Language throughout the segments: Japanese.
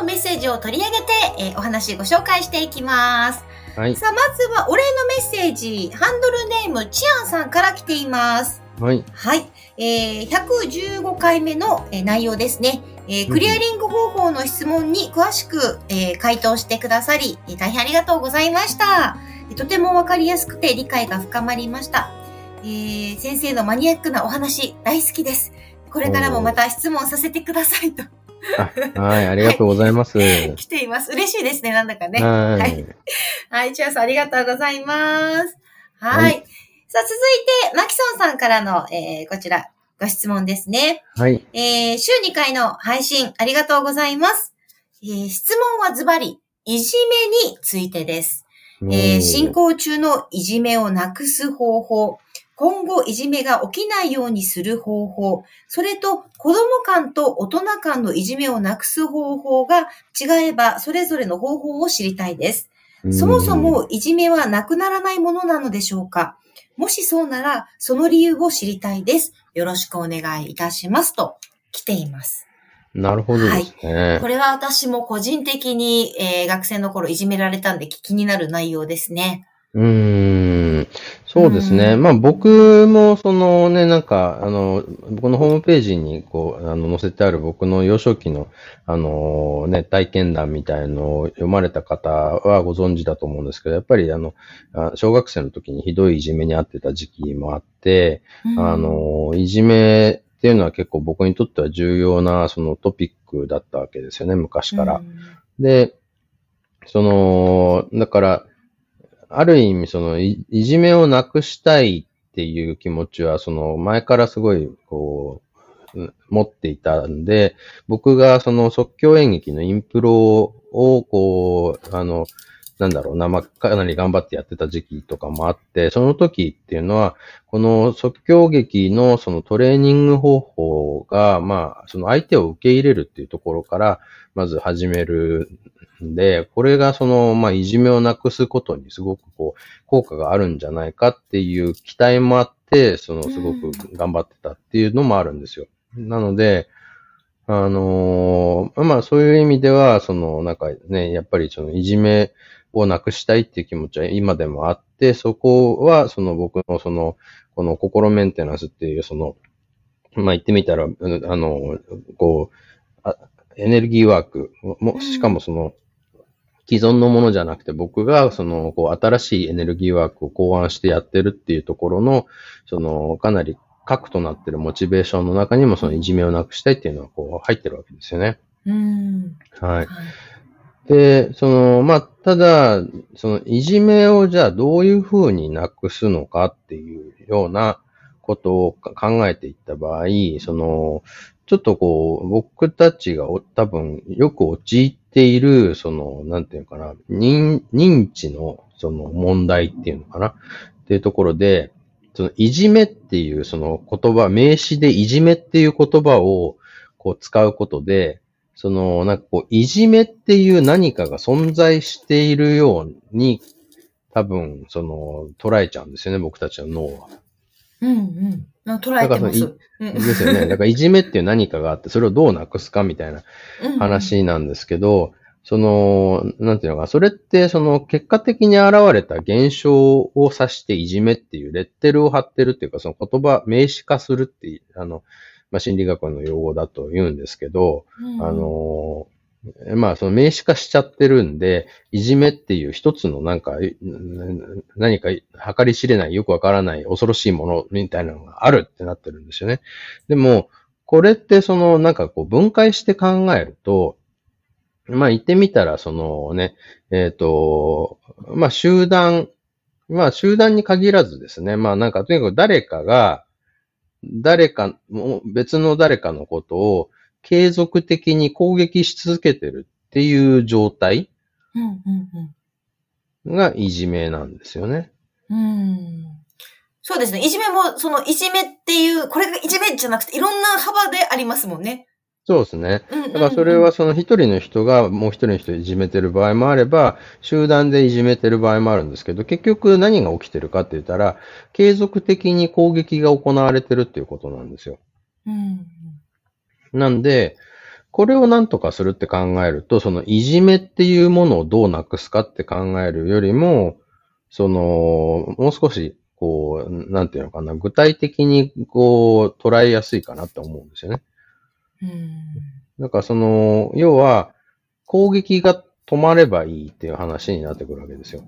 さあ今日もメッセージを取り上げて、えーお話ご紹介していきますはい。さあまずはお礼のメッセージハンドルネームチアンさんから来ていますはい。はい。えー、115回目の、えー内容ですね。えークリアリング方法の質問に詳しく、えー回答してくださり、えー大変ありがとうございました。えーとてもわかりやすくて理解が深まりました。えー先生のマニアックなお話大好きです。これからもまた質問させてくださいとあはい。ありがとうございます。はい。来ています。嬉しいですね、なんだかね。はい。はい、チアさんありがとうございます。はい。はいさあ、続いて、マキソンさんからの、えーこちら、ご質問ですね。はい。えー週2回の配信ありがとうございます。えー質問はズバリ、いじめについてです。えー進行中のいじめをなくす方法、今後いじめが起きないようにする方法、それと子供間と大人間のいじめをなくす方法が違えば、それぞれの方法を知りたいです。うんそもそ、もいじめはなくならないものなのでしょうか？もしそうなら、その理由を知りたいです。よろしくお願いいたします。と来ています。なるほどですね。これは私も個人的に、えー学生の頃いじめられたんで気になる内容ですね。うーん。そうですね。うんまあ僕もそのね、なんか、あの、僕のホームページにこう、あの、載せてある僕の幼少期の、あの、ね、体験談みたいのを読まれた方はご存知だと思うんですけど、やっぱりあの、あ小学生の時にひどいいじめにあってた時期もあって、あの、いじめっていうのは結構僕にとっては重要なそのトピックだったわけですよね、昔から。うんで、その、だから、ある意味そのい、いじめをなくしたいっていう気持ちは、その前からすごい、こう、持っていたんで、僕がその即興演劇のインプロを、こう、あの、なんだろうな、まあ、かなり頑張ってやってた時期とかもあって、その時っていうのは、この即興劇のそのトレーニング方法が、まあ、その相手を受け入れるっていうところから、まず始めるんで、これがその、まあ、いじめをなくすことにすごくこう、効果があるんじゃないかっていう期待もあって、その、すごく頑張ってたっていうのもあるんですよ。なので、あのーまあ、そういう意味では、その、なんかね、やっぱりその、いじめをなくしたいっていう気持ちは今でもあって、そこは、その僕のその、この心メンテナンスっていう、その、まあ、言ってみたら、うんあの、こう、あエネルギーワークも、しかもその、既存のものじゃなくて、僕が、その、こう、新しいエネルギーワークを考案してやってるっていうところの、その、かなり核となってるモチベーションの中にも、その、いじめをなくしたいっていうのは、こう、入ってるわけですよね。うん。はい。はいで、その、まあ、ただ、その、いじめをじゃあどういうふうになくすのかっていうようなことを考えていった場合、その、ちょっとこう、僕たちが多分よく陥っている、その、なんていうのかな、認認知のその問題っていうのかなっていうところで、その、いじめっていうその言葉、名詞でいじめっていう言葉をこう使うことで、その、なんかこう、いじめっていう何かが存在しているように、多分、その、捉えちゃうんですよね、僕たちの脳は。うんうん。あ捉えてます。ですよね。だから、いじめっていう何かがあって、それをどうなくすかみたいな話なんですけど、その、なんていうのかな、それって、その、結果的に現れた現象を指していじめっていう、レッテルを貼ってるっていうか、その言葉、名詞化するっていう、あの、まあ、心理学の用語だと言うんですけど、うんあのーまあ、その名詞化しちゃってるんで、いじめっていう一つのなんか、い何か計り知れない、よくわからない、恐ろしいものみたいなのがあるってなってるんですよね。でも、これってそのなんかこう分解して考えると、まあ言ってみたら、そのね、えっ、と、まあ集団、まあ集団に限らずですね、まあなんかとにかく誰かが、誰か、もう別の誰かのことを継続的に攻撃し続けてるっていう状態がいじめなんですよね。うん。うん。そうですね。いじめも、そのいじめっていう、これがいじめじゃなくて、いろんな幅でありますもんね。そうですね。だからそれはその一人の人がもう一人の人をいじめてる場合もあれば、集団でいじめてる場合もあるんですけど、結局何が起きてるかって言ったら、継続的に攻撃が行われてるっていうことなんですよ。うん。なんで、これを何とかするって考えると、そのいじめっていうものをどうなくすかって考えるよりも、その、もう少し、こう、なんていうのかな、具体的にこう、捉えやすいかなって思うんですよね。うん。だからその、要は、攻撃が止まればいいっていう話になってくるわけですよ。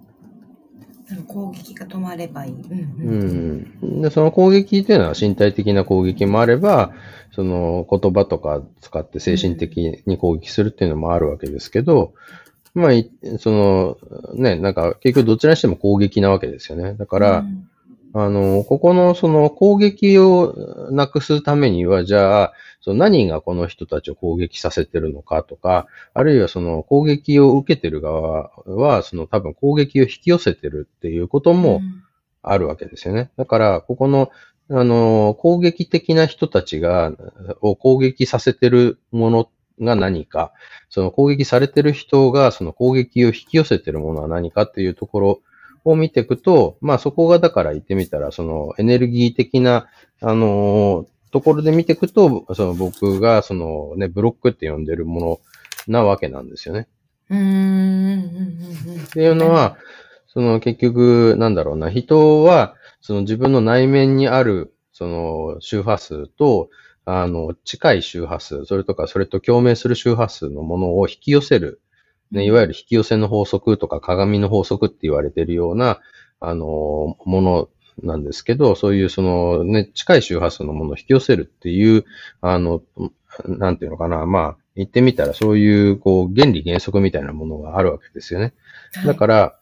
攻撃が止まればいい。うんう。ん。で、その攻撃っていうのは身体的な攻撃もあれば、その言葉とか使って精神的に攻撃するっていうのもあるわけですけど、まあ、いその、ね、なんか結局どちらにしても攻撃なわけですよね。だから、うんあの、ここのその攻撃をなくすためには、じゃあ、その何がこの人たちを攻撃させてるのかとか、あるいはその攻撃を受けてる側は、その多分攻撃を引き寄せてるっていうこともあるわけですよね。だから、ここの、あの、攻撃的な人たちが、を攻撃させてるものが何か、その攻撃されてる人がその攻撃を引き寄せてるものは何かっていうところを見ていくと、まあそこがだから言ってみたら、そのエネルギー的な、あのところで見ていくと、その僕がそのね、ブロックって呼んでるものなわけなんですよね。うん。うん。うん。うん。っっていうのは、その結局、なんだろうな、人は、その自分の内面にある、その周波数と、あの、近い周波数、それとか、それと共鳴する周波数のものを引き寄せる、ね、いわゆる引き寄せの法則とか鏡の法則って言われているような、あの、ものなんですけど、そういうそのね、近い周波数のものを引き寄せるっていう、あの、なんていうのかな、まあ、言ってみたらそういう、こう、原理原則みたいなものがあるわけですよね。だから、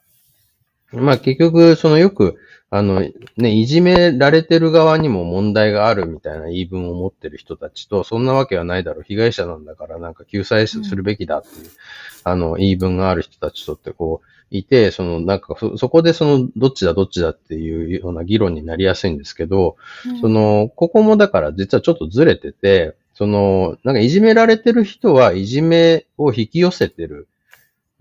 まあ結局、そのよく、あの、ね、いじめられてる側にも問題があるみたいな言い分を持ってる人たちと、そんなわけはないだろう、被害者なんだからなんか救済するべきだっていう、あの、言い分がある人たちとってこう、いて、その、なんかそ、そこでその、どっちだどっちだっていうような議論になりやすいんですけど、その、ここもだから実はちょっとずれてて、その、なんかいじめられてる人はいじめを引き寄せてる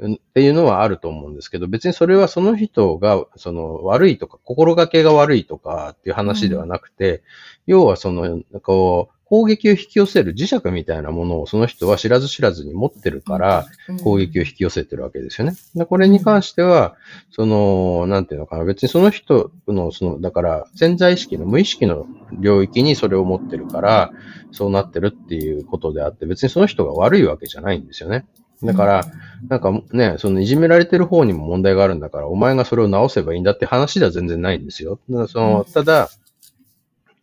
っていうのはあると思うんですけど、別にそれはその人が、その悪いとか、心がけが悪いとかっていう話ではなくて、要はその、こう、攻撃を引き寄せる磁石みたいなものをその人は知らず知らずに持ってるから、攻撃を引き寄せてるわけですよね。でこれに関しては、その、なんていうのかな、別にその人の、その、だから潜在意識の無意識の領域にそれを持ってるから、そうなってるっていうことであって、別にその人が悪いわけじゃないんですよね。だから、なんかね、そのいじめられてる方にも問題があるんだから、お前がそれを直せばいいんだって話では全然ないんですよ。だそのただ、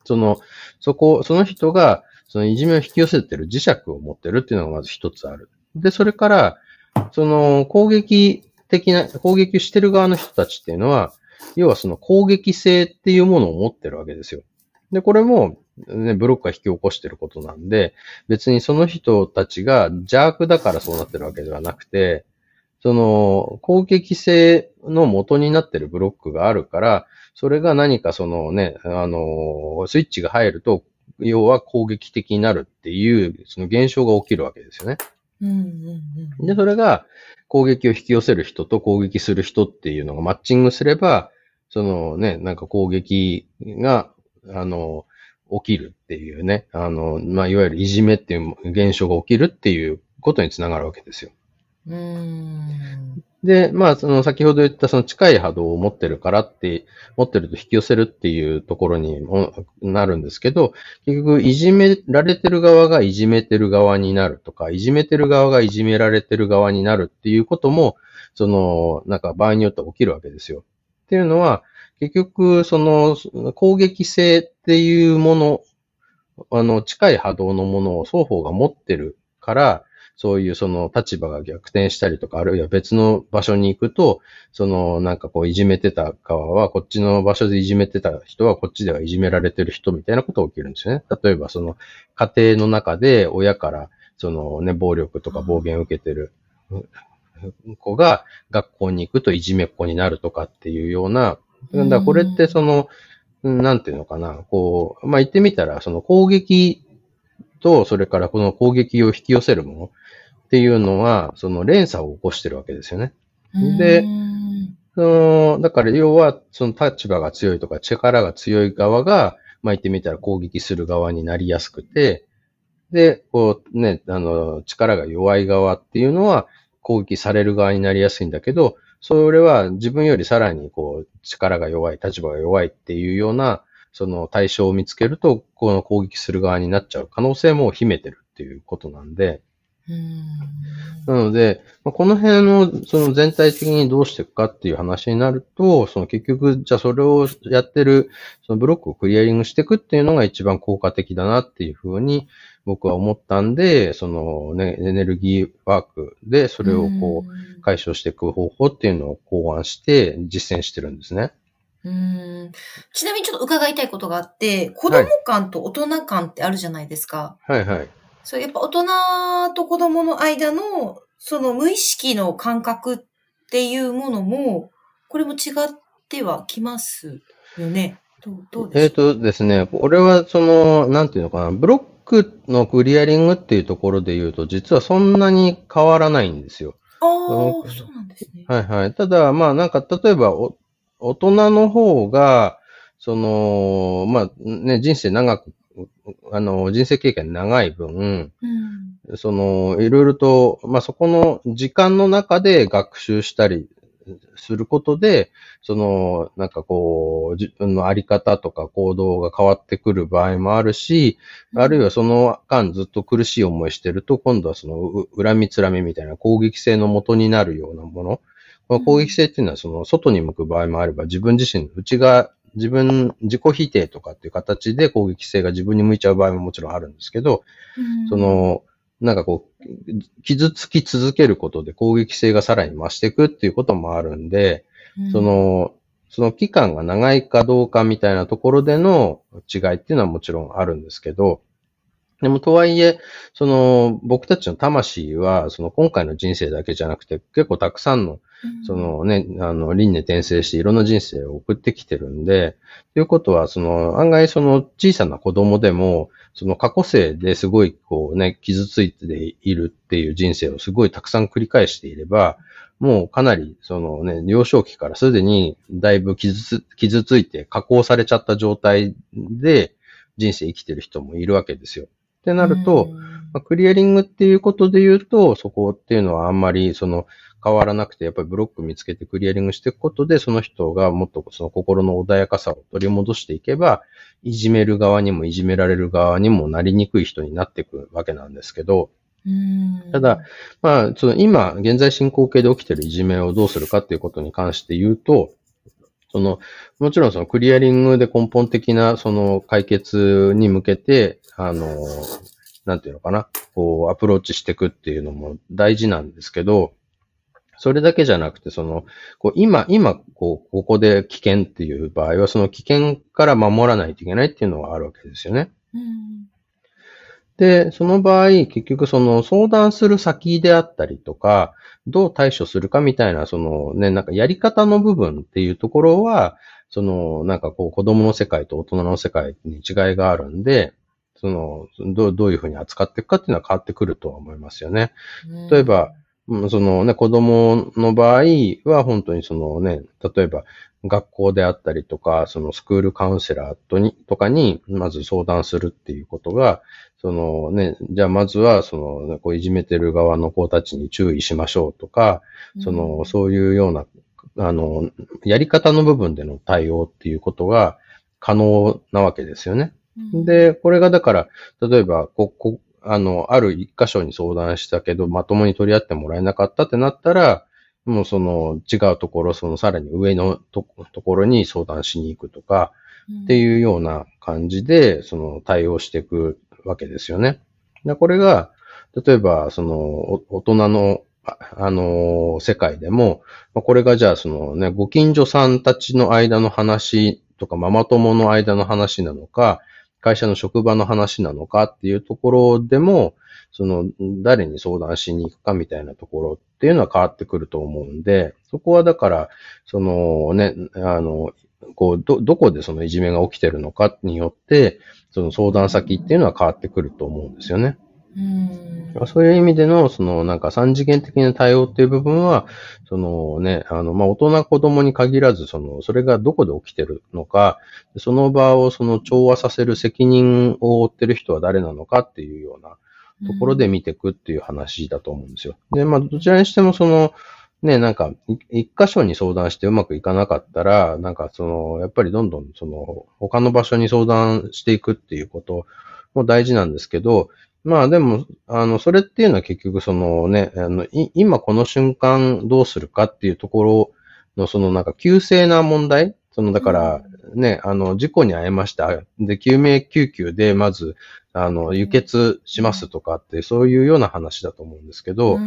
その、そこ、その人が、そのいじめを引き寄せてる磁石を持ってるっていうのがまず一つある。で、それから、その攻撃的な、攻撃してる側の人たちっていうのは、要はその攻撃性っていうものを持ってるわけですよ。で、これも、ね、ブロックが引き起こしてることなんで、別にその人たちが邪悪だからそうなってるわけではなくて、その攻撃性の元になってるブロックがあるから、それが何かそのね、あの、スイッチが入ると、要は攻撃的になるっていう、その現象が起きるわけですよね。うんうんうんで、それが攻撃を引き寄せる人と攻撃する人っていうのがマッチングすれば、そのね、なんか攻撃が、あの、起きるっていうね、あの、まあ、いわゆるいじめっていう現象が起きるっていうことにつながるわけですよ。うーん。で、まあ、その先ほど言ったその近い波動を持ってるからって、持ってると引き寄せるっていうところにもなるんですけど、結局いじめられてる側がいじめてる側になるとか、いじめてる側がいじめられてる側になるっていうことも、その、なんか場合によっては起きるわけですよ。っていうのは、結局、その攻撃性っていうもの、あの、近い波動のものを双方が持ってるから、そういうその立場が逆転したりとか、あるいは別の場所に行くと、そのなんかこういじめてた側は、こっちの場所でいじめてた人はこっちではいじめられてる人みたいなことが起きるんですよね。例えばその家庭の中で親からそのね、暴力とか暴言を受けてる子が学校に行くといじめっ子になるとかっていうような、だからこれってその、なんていうのかな、こう、まあ、言ってみたら、その攻撃と、それからこの攻撃を引き寄せるものっていうのは、その連鎖を起こしてるわけですよね。で、その、だから要は、その立場が強いとか力が強い側が、まあ、言ってみたら攻撃する側になりやすくて、で、こうね、あの、力が弱い側っていうのは攻撃される側になりやすいんだけど、それは自分よりさらにこう力が弱い、立場が弱いっていうような、その対象を見つけると、この攻撃する側になっちゃう可能性も秘めてるっていうことなんで、なので、まあ、この辺をその全体的にどうしていくかっていう話になると、その結局、じゃあそれをやってる、そのブロックをクリアリングしていくっていうのが一番効果的だなっていうふうに僕は思ったんで、そのね、エネルギーワークでそれをこう解消していく方法っていうのを考案して実践してるんですね。うんちなみにちょっと伺いたいことがあって、子供感と大人感ってあるじゃないですか。はいはい。そう、やっぱ大人と子供の間の、その無意識の感覚っていうものも、これも違ってはきますよね。どうどうですか？えっ、ー、とですね、俺はその、なんていうのかな、ブロックのクリアリングっていうところで言うと、実はそんなに変わらないんですよ。ああ、そうなんですね。はいはい。ただ、まあなんか、例えば大人の方が、その、まあね、人生長くあの、人生経験長い分、うん、その、いろいろと、まあ、そこの時間の中で学習したりすることで、その、なんかこう、自分のあり方とか行動が変わってくる場合もあるし、うん、あるいはその間ずっと苦しい思いしてると、今度はその、恨みつらみみたいな攻撃性の元になるようなもの。この攻撃性っていうのは、その、外に向く場合もあれば、自分自身、内側自分、自己否定とかっていう形で攻撃性が自分に向いちゃう場合ももちろんあるんですけど、うん、その、なんかこう、傷つき続けることで攻撃性がさらに増していくっていうこともあるんで、うん、その、その期間が長いかどうかみたいなところでの違いっていうのはもちろんあるんですけど、でもとはいえ、その僕たちの魂は、その今回の人生だけじゃなくて結構たくさんのそのね、あの、輪廻転生していろんな人生を送ってきてるんで、ということは、その、案外その小さな子供でも、その過去生ですごいこうね、傷ついているっていう人生をすごいたくさん繰り返していれば、もうかなり、そのね、幼少期からすでにだいぶ傷つ、傷ついて加工されちゃった状態で人生生きてる人もいるわけですよ。ってなると、まあ、クリアリングっていうことで言うと、そこっていうのはあんまりその変わらなくて、やっぱりブロック見つけてクリアリングしていくことで、その人がもっとその心の穏やかさを取り戻していけば、いじめる側にもいじめられる側にもなりにくい人になっていくわけなんですけど、ただ、まあ、その今、現在進行形で起きているいじめをどうするかっていうことに関して言うと、その、もちろんそのクリアリングで根本的なその解決に向けて、あの、なんていうのかな、こう、アプローチしていくっていうのも大事なんですけど、それだけじゃなくて、その、こう今、今、こう、ここで危険っていう場合は、その危険から守らないといけないっていうのがあるわけですよね。うん、で、その場合、結局その相談する先であったりとか、どう対処するかみたいな、そのね、なんかやり方の部分っていうところは、その、なんかこう、子供の世界と大人の世界に違いがあるんで、その、どう、どういうふうに扱っていくかっていうのは変わってくるとは思いますよね。例えば、そのね、子供の場合は本当にそのね、例えば学校であったりとか、そのスクールカウンセラーとに、とかに、まず相談するっていうことが、そのね、じゃあまずは、その、ね、こういじめてる側の子たちに注意しましょうとか、その、そういうような、あの、やり方の部分での対応っていうことが可能なわけですよね。で、これがだから、例えば、こ、こ、あの、ある一箇所に相談したけど、まともに取り合ってもらえなかったってなったら、もうその違うところ、そのさらに上のとところに相談しに行くとか、っていうような感じで、その対応していくわけですよね。でこれが、例えば、その、大人の、あの、世界でも、これがじゃあ、そのね、ご近所さんたちの間の話とか、ママ友の間の話なのか、会社の職場の話なのかっていうところでも、その、誰に相談しに行くかみたいなところっていうのは変わってくると思うんで、そこはだから、そのね、あの、こう、ど、どこでそのいじめが起きてるのかによって、その相談先っていうのは変わってくると思うんですよね。うんそういう意味での、そのなんか三次元的な対応っていう部分は、そのね、あの、まあ、大人子供に限らず、その、それがどこで起きてるのか、その場をその調和させる責任を負ってる人は誰なのかっていうようなところで見ていくっていう話だと思うんですよ。で、まあ、どちらにしてもその、ね、なんか、一箇所に相談してうまくいかなかったら、なんかその、やっぱりどんどんその、他の場所に相談していくっていうことも大事なんですけど、まあでも、あの、それっていうのは結局そのね、あの、今この瞬間どうするかっていうところのそのなんか急性な問題そのだからね、あの、事故に遭いました。で、救命救急でまず、あの、輸血しますとかって、そういうような話だと思うんですけど、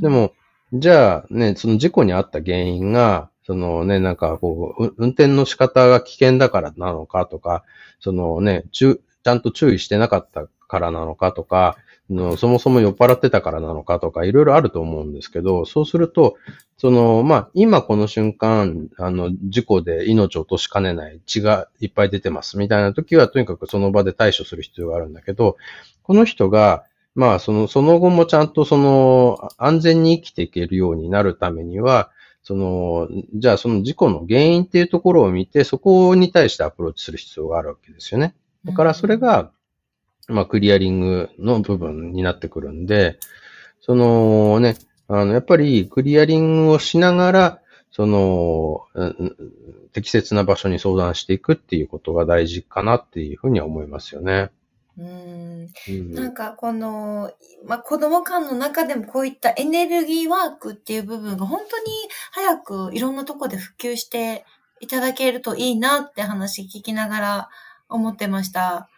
でも、じゃあね、その事故に遭った原因が、そのね、なんかこう、運転の仕方が危険だからなのかとか、そのね、ちゃんと注意してなかったからなのかとか、のそもそも酔っ払ってたからなのかとか、いろいろあると思うんですけど、そうすると、その、まあ、今この瞬間、あの、事故で命を落としかねない血がいっぱい出てますみたいな時は、とにかくその場で対処する必要があるんだけど、この人が、まあ、その、その後もちゃんとその、安全に生きていけるようになるためには、その、じゃあその事故の原因っていうところを見て、そこに対してアプローチする必要があるわけですよね。だからそれが、まあ、クリアリングの部分になってくるんで、そのね、あの、やっぱりクリアリングをしながら、その、適切な場所に相談していくっていうことが大事かなっていうふうには思いますよね。うん、なんかこの、まあ、子供間の中でもこういったエネルギーワークっていう部分が本当に早くいろんなとこで普及していただけるといいなって話聞きながら思ってました。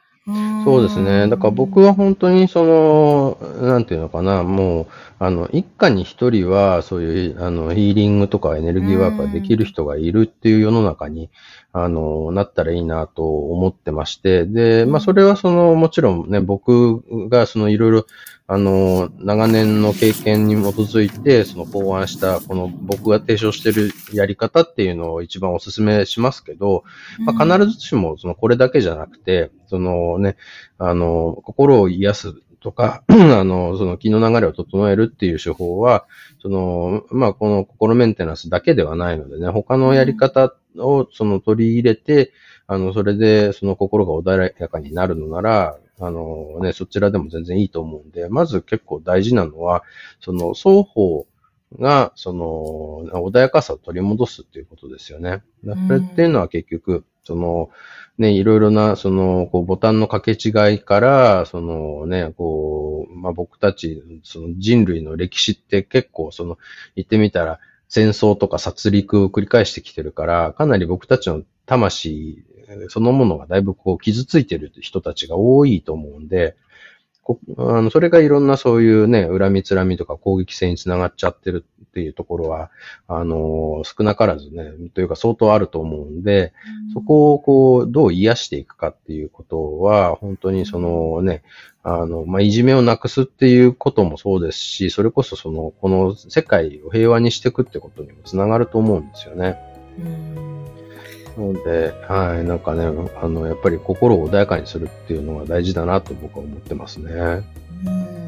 そうですね。だから僕は本当にその、なんていうのかな、もう、あの、一家に一人は、そういう、あの、ヒーリングとかエネルギーワークができる人がいるっていう世の中に、あの、なったらいいなと思ってまして、で、まあ、それはその、もちろんね、僕がその、いろいろ、あの、長年の経験に基づいて、その考案した、この僕が提唱しているやり方っていうのを一番お勧めしますけど、まあ、必ずしも、その、これだけじゃなくて、そのね、あの、心を癒すとか、あの、その気の流れを整えるっていう手法は、その、まあ、この心メンテナンスだけではないのでね、他のやり方をその取り入れて、あの、それでその心が穏やかになるのなら、あのね、そちらでも全然いいと思うんで、まず結構大事なのは、その双方が、その、穏やかさを取り戻すっていうことですよね。それっていうのは結局、その、ね、いろいろな、その、こう、ボタンの掛け違いから、そのね、こう、まあ、僕たち、その人類の歴史って結構、その、言ってみたら、戦争とか殺戮を繰り返してきてるから、かなり僕たちの魂そのものがだいぶこう傷ついてる人たちが多いと思うんで、あのそれがいろんなそういうね、恨みつらみとか攻撃性につながっちゃってるっていうところは、あの、少なからずね、というか相当あると思うんで、うん、そこをこう、どう癒していくかっていうことは、本当にそのね、あの、まあ、いじめをなくすっていうこともそうですし、それこそその、この世界を平和にしていくってことにもつながると思うんですよね。うんので、はい、なんかね、あの、やっぱり心を穏やかにするっていうのが大事だなと僕は思ってますね。うん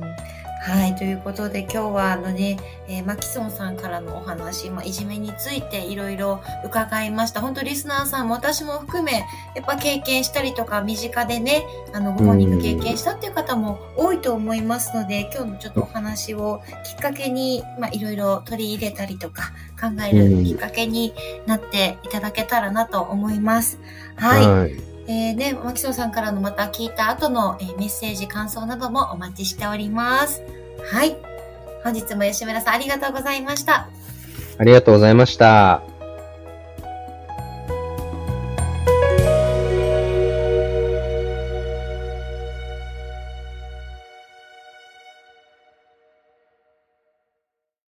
はい。ということで、今日は、あのね、えー、マキソンさんからのお話、まあ、いじめについていろいろ伺いました。本当リスナーさんも私も含め、やっぱ経験したりとか、身近でね、あの、ご本人が経験したっていう方も多いと思いますので、今日のちょっとお話をきっかけに、まあ、いろいろ取り入れたりとか、考えるきっかけになっていただけたらなと思います。はい。はいえー、ね、マキソンさんからのまた聞いた後の、えー、メッセージ、感想などもお待ちしております。はい。本日も吉村さんありがとうございました。ありがとうございました。